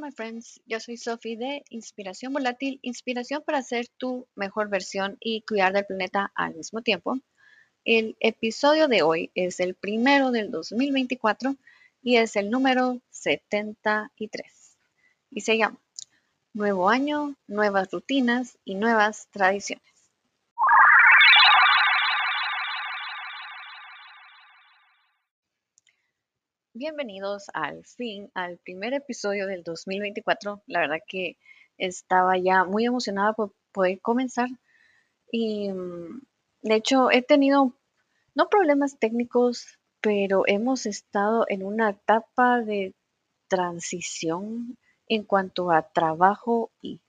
my friends. Yo soy Sophie de Inspiración Volátil, inspiración para ser tu mejor versión y cuidar del planeta al mismo tiempo. El episodio de hoy es el primero del 2024 y es el número 73. Y se llama Nuevo año, nuevas rutinas y nuevas tradiciones. Bienvenidos al fin, al primer episodio del 2024. La verdad que estaba ya muy emocionada por poder comenzar y mm, de hecho he tenido no problemas técnicos, pero hemos estado en una etapa de transición en cuanto a trabajo y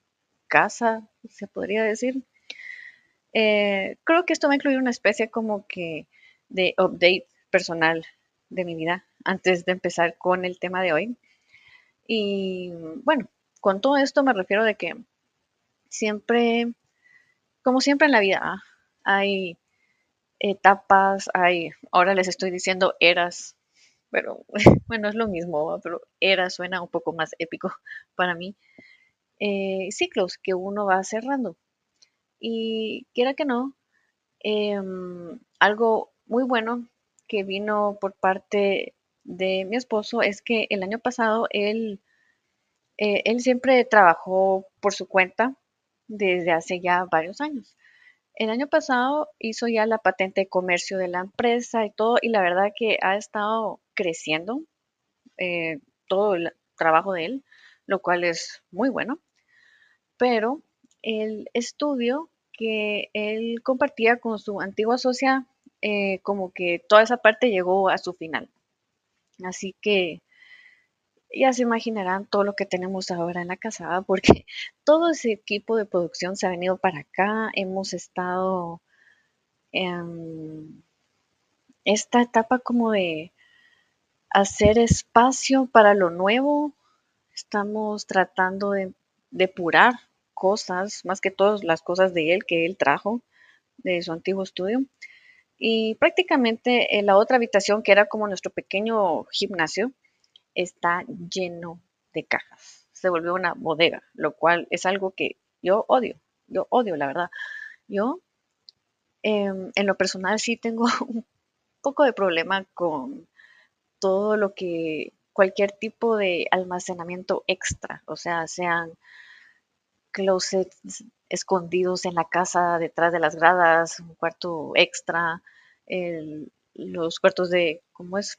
casa, se podría decir. Eh, creo que esto va a incluir una especie como que de update personal de mi vida antes de empezar con el tema de hoy. Y bueno, con todo esto me refiero de que siempre, como siempre en la vida, ¿ah? hay etapas, hay, ahora les estoy diciendo eras, pero bueno, es lo mismo, pero era suena un poco más épico para mí. Eh, ciclos que uno va cerrando. Y quiera que no, em, algo muy bueno que vino por parte de mi esposo es que el año pasado él, eh, él siempre trabajó por su cuenta desde hace ya varios años. El año pasado hizo ya la patente de comercio de la empresa y todo, y la verdad que ha estado creciendo eh, todo el trabajo de él, lo cual es muy bueno. Pero el estudio que él compartía con su antigua socia, eh, como que toda esa parte llegó a su final. Así que ya se imaginarán todo lo que tenemos ahora en la casa, porque todo ese equipo de producción se ha venido para acá. Hemos estado en esta etapa como de hacer espacio para lo nuevo. Estamos tratando de depurar cosas, más que todas las cosas de él que él trajo de su antiguo estudio. Y prácticamente en la otra habitación, que era como nuestro pequeño gimnasio, está lleno de cajas. Se volvió una bodega, lo cual es algo que yo odio. Yo odio, la verdad. Yo, em, en lo personal, sí tengo un poco de problema con todo lo que, cualquier tipo de almacenamiento extra, o sea, sean closets escondidos en la casa detrás de las gradas, un cuarto extra, los cuartos de, ¿cómo es?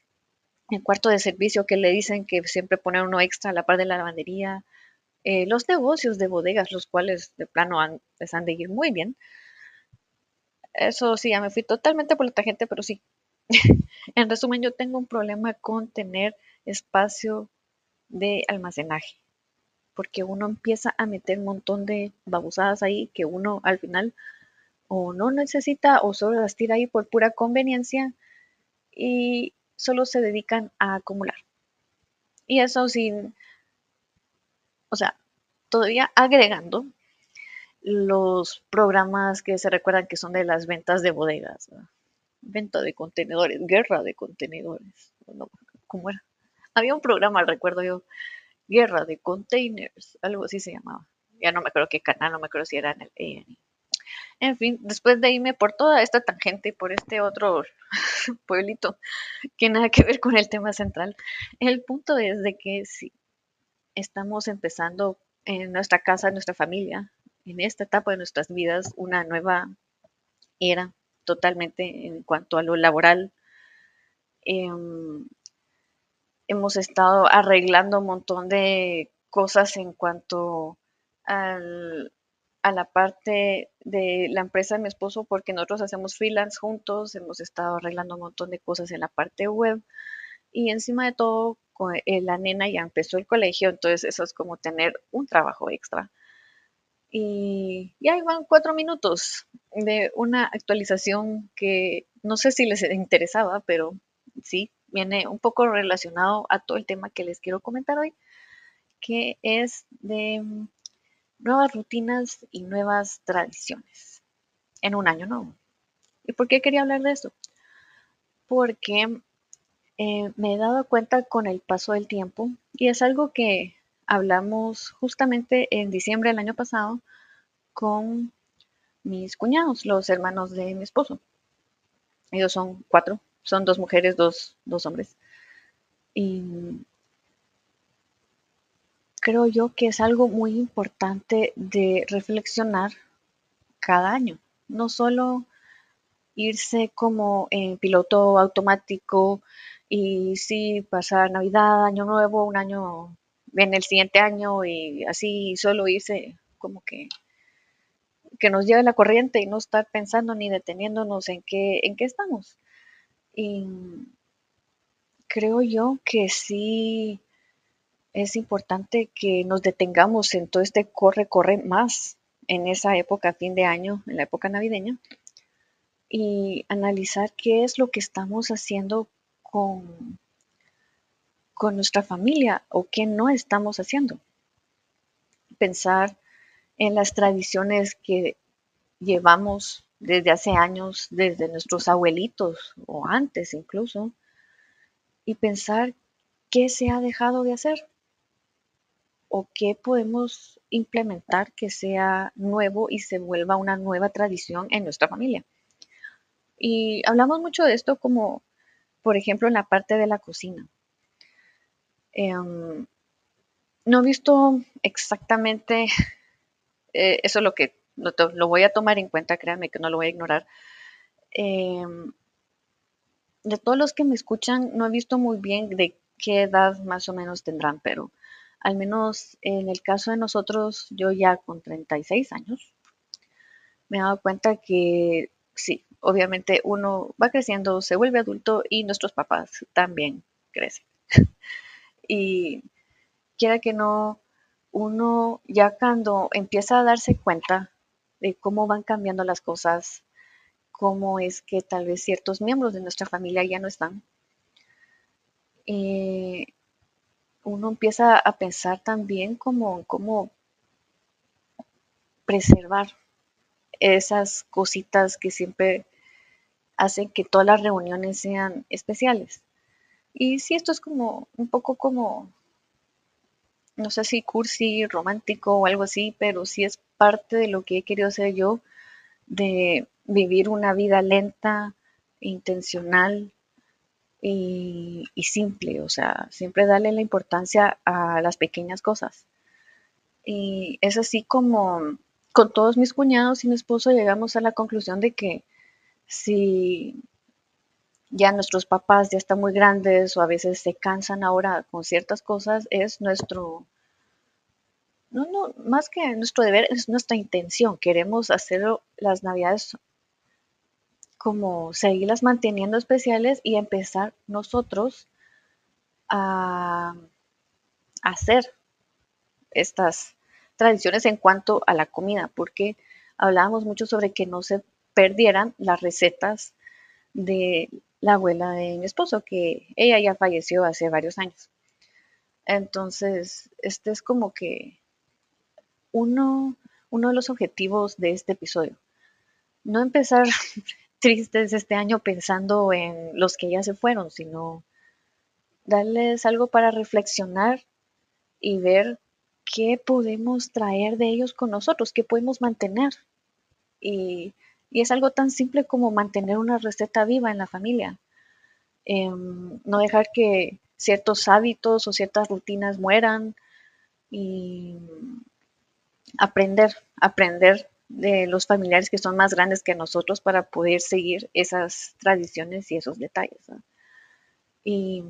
El cuarto de servicio que le dicen que siempre ponen uno extra a la par de la lavandería, eh, los negocios de bodegas, los cuales de plano han, les han de ir muy bien. Eso sí, ya me fui totalmente por la gente, pero sí. en resumen, yo tengo un problema con tener espacio de almacenaje porque uno empieza a meter un montón de babosadas ahí que uno al final o no necesita o solo las tira ahí por pura conveniencia y solo se dedican a acumular. Y eso sin, o sea, todavía agregando los programas que se recuerdan que son de las ventas de bodegas, venta de contenedores, guerra de contenedores, ¿cómo era? Había un programa, recuerdo yo, Guerra de Containers, algo así se llamaba. Ya no me acuerdo qué canal, no me acuerdo si era en el A&E. En fin, después de irme por toda esta tangente por este otro pueblito que nada que ver con el tema central, el punto es de que si estamos empezando en nuestra casa, en nuestra familia, en esta etapa de nuestras vidas, una nueva era totalmente en cuanto a lo laboral. Em, hemos estado arreglando un montón de cosas en cuanto al, a la parte de la empresa de mi esposo porque nosotros hacemos freelance juntos, hemos estado arreglando un montón de cosas en la parte web y encima de todo eh, la nena ya empezó el colegio, entonces eso es como tener un trabajo extra. Y ya van cuatro minutos de una actualización que no sé si les interesaba, pero sí, viene un poco relacionado a todo el tema que les quiero comentar hoy, que es de mm, nuevas rutinas y nuevas tradiciones en un año nuevo. ¿Y por qué quería hablar de esto? Porque eh, me he dado cuenta con el paso del tiempo y es algo que hablamos justamente en diciembre del año pasado con mis cuñados, los hermanos de mi esposo. Ellos son cuatro, son dos mujeres, dos, dos hombres. Y creo yo que es algo muy importante de reflexionar cada año. No solo irse como en piloto automático y sí pasar Navidad, Año Nuevo, un año en el siguiente año y así solo irse como que que nos lleve la corriente y no estar pensando ni deteniéndonos en qué en qué estamos. Y creo yo que sí es importante que nos detengamos en todo este corre, corre más en esa época, fin de año, en la época navideña, y analizar qué es lo que estamos haciendo con, con nuestra familia o qué no estamos haciendo. Pensar en las tradiciones que llevamos desde hace años, desde nuestros abuelitos o antes incluso, y pensar qué se ha dejado de hacer o qué podemos implementar que sea nuevo y se vuelva una nueva tradición en nuestra familia. Y hablamos mucho de esto como, por ejemplo, en la parte de la cocina. Em, no he visto exactamente, eh, eso es lo que lo, voy a tomar en cuenta, créanme que no lo voy a ignorar. Em, de todos los que me escuchan, no he visto muy bien de qué edad más o menos tendrán, pero al menos en el caso de nosotros, yo ya con 36 años, me he dado cuenta que sí, obviamente uno va creciendo, se vuelve adulto y nuestros papás también crecen. y quiera que no, uno ya cuando empieza a darse cuenta de cómo van cambiando las cosas, cómo es que tal vez ciertos miembros de nuestra familia ya no están, eh, uno empieza a pensar también como cómo preservar esas cositas que siempre hacen que todas las reuniones sean especiales. Y si esto es como un poco como, no sé si cursi, romántico o algo así, pero sí es parte de lo que he querido hacer yo, de vivir una vida lenta, intencional y, y simple, o sea, siempre darle la importancia a las pequeñas cosas. Y es así como con todos mis cuñados y mi esposo llegamos a la conclusión de que si ya nuestros papás ya están muy grandes o a veces se cansan ahora con ciertas cosas, es nuestro, no, no, más que nuestro deber, es nuestra intención. Queremos hacerlo las navidades como seguirlas manteniendo especiales y empezar nosotros a hacer estas tradiciones en cuanto a la comida, porque hablábamos mucho sobre que no se perdieran las recetas de la abuela de mi esposo, que ella ya falleció hace varios años. Entonces, este es como que uno, uno de los objetivos de este episodio. No empezar tristes este año pensando en los que ya se fueron, sino darles algo para reflexionar y ver qué podemos traer de ellos con nosotros, qué podemos mantener. Y, es algo tan simple como mantener una receta viva en la familia. Em, no dejar que ciertos hábitos o ciertas rutinas mueran y aprender, aprender de los familiares que son más grandes que nosotros para poder seguir esas tradiciones y esos detalles. Y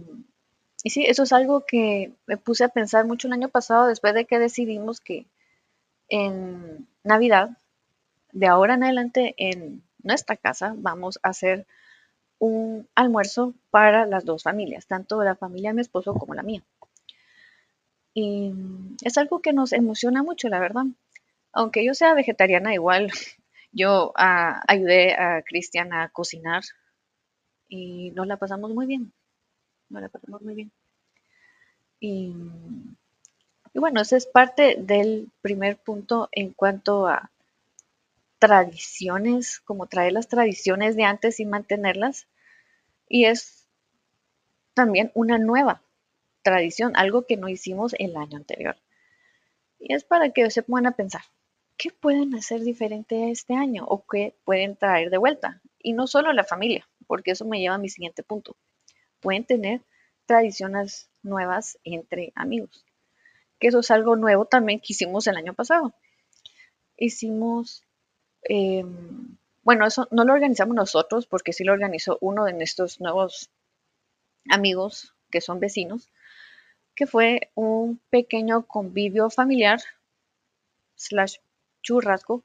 y sí, eso es algo que me puse a pensar mucho el año pasado después de que decidimos que en Navidad, de ahora en adelante en nuestra casa, vamos a hacer un almuerzo para las dos familias, tanto la familia de mi esposo como la mía. Y es algo que nos emociona mucho, la verdad. Aunque yo sea vegetariana, igual yo ah, ayudé a Cristian a cocinar y nos la pasamos muy bien no la pasamos muy bien. Y, bueno, ese es parte del primer punto en cuanto a tradiciones, como traer las tradiciones de antes y mantenerlas. Y es también una nueva tradición, algo que no hicimos el año anterior. Y es para que se pongan a pensar, ¿qué pueden hacer diferente este año o qué pueden traer de vuelta? Y no solo la familia, porque eso me lleva a mi siguiente punto. Pueden tener tradiciones nuevas entre amigos, que eso es algo nuevo también que hicimos el año pasado. Hicimos, em, bueno, eso no lo organizamos nosotros, porque sí lo organizó uno de nuestros nuevos amigos que son vecinos, que fue un pequeño convivio familiar slash churrasco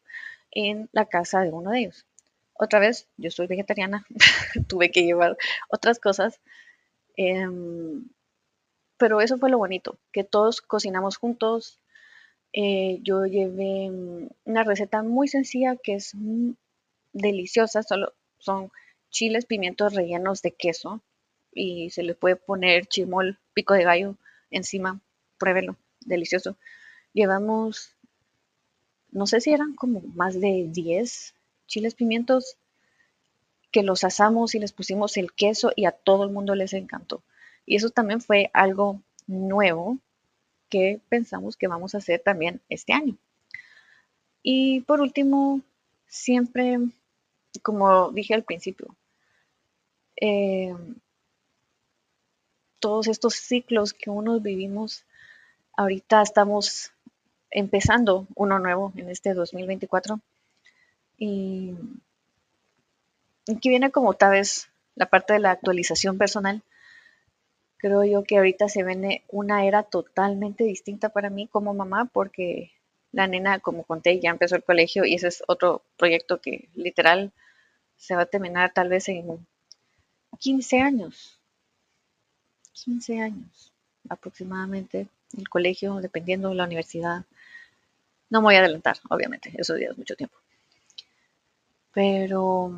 en la casa de uno de ellos. Otra vez, yo soy vegetariana, tuve que llevar otras cosas, em, pero eso fue lo bonito, que todos cocinamos juntos. Eh, yo llevé una receta muy sencilla que es deliciosa, solo son chiles, pimientos rellenos de queso y se le puede poner chimol, pico de gallo encima, pruébelo, delicioso. Llevamos no sé si eran como más de 10 chiles pimientos que los asamos y les pusimos el queso y a todo el mundo les encantó. Y eso también fue algo nuevo que pensamos que vamos a hacer también este año. Y por último, siempre, como dije al principio, eh, todos estos ciclos que uno vivimos, ahorita estamos empezando uno nuevo en este 2024. Y, aquí viene como tal vez la parte de la actualización personal. Creo yo que ahorita se viene una era totalmente distinta para mí como mamá porque la nena, como conté, ya empezó el colegio y ese es otro proyecto que literal se va a terminar tal vez en 15 años. 15 años aproximadamente el colegio, dependiendo de la universidad. No me voy a adelantar, obviamente, eso días es mucho tiempo. Pero,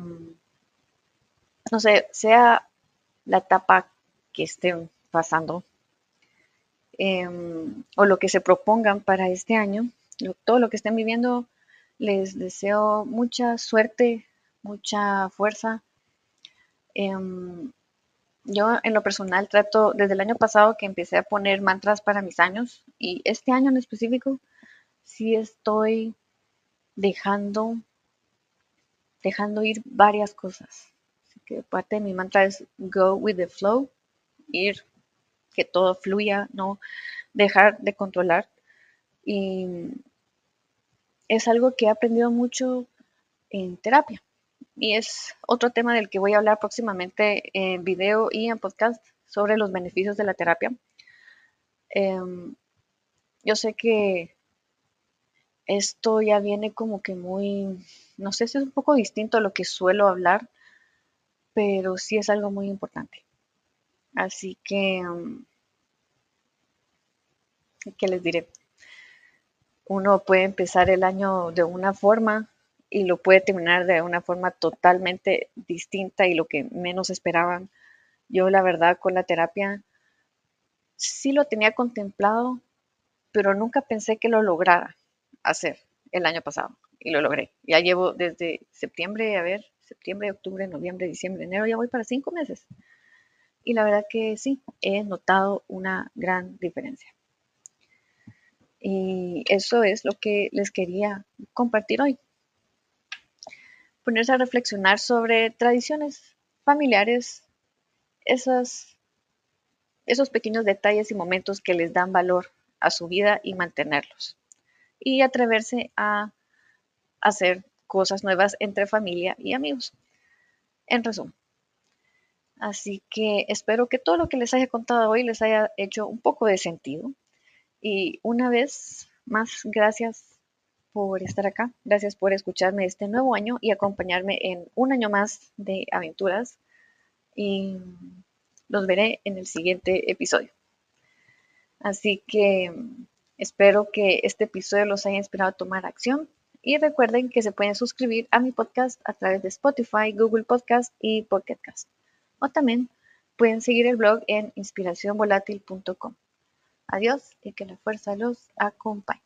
no sé, sea la etapa que estén pasando em, o lo que se propongan para este año, todo lo que estén viviendo, les deseo mucha suerte, mucha fuerza. Em, yo en lo personal trato desde el año pasado que empecé a poner mantras para mis años y este año en específico sí estoy dejando, dejando ir varias cosas. Así que parte de mi mantra es go with the flow, ir, que todo fluya, no dejar de controlar. Y es algo que he aprendido mucho en terapia. Y es otro tema del que voy a hablar próximamente en video y en podcast sobre los beneficios de la terapia. Em, yo sé que esto ya viene como que muy, no sé si es un poco distinto a lo que suelo hablar, pero sí es algo muy importante. Así que, mm, ¿qué les diré? Uno puede empezar el año de una forma y lo puede terminar de una forma totalmente distinta y lo que menos esperaban. Yo la verdad con la terapia sí lo tenía contemplado, pero nunca pensé que lo lograra hacer el año pasado y lo logré. Ya llevo desde septiembre, a ver, septiembre, octubre, noviembre, diciembre, enero, ya voy para cinco meses. Y la verdad que sí, he notado una gran diferencia. Y eso es lo que les quería compartir hoy. Ponerse a reflexionar sobre tradiciones familiares, esos, esos pequeños detalles y momentos que les dan valor a su vida y mantenerlos y atreverse a hacer cosas nuevas entre familia y amigos. En resumen. Así que espero que todo lo que les haya contado hoy les haya hecho un poco de sentido. Y una vez más, gracias por estar acá. Gracias por escucharme este nuevo año y acompañarme en un año más de aventuras. Y los veré en el siguiente episodio. Así que Espero que este episodio los haya inspirado a tomar acción y recuerden que se pueden suscribir a mi podcast a través de Spotify, Google Podcast y Pocket Cast. O también pueden seguir el blog en inspiracionvolatil.com. Adiós y que la fuerza los acompañe.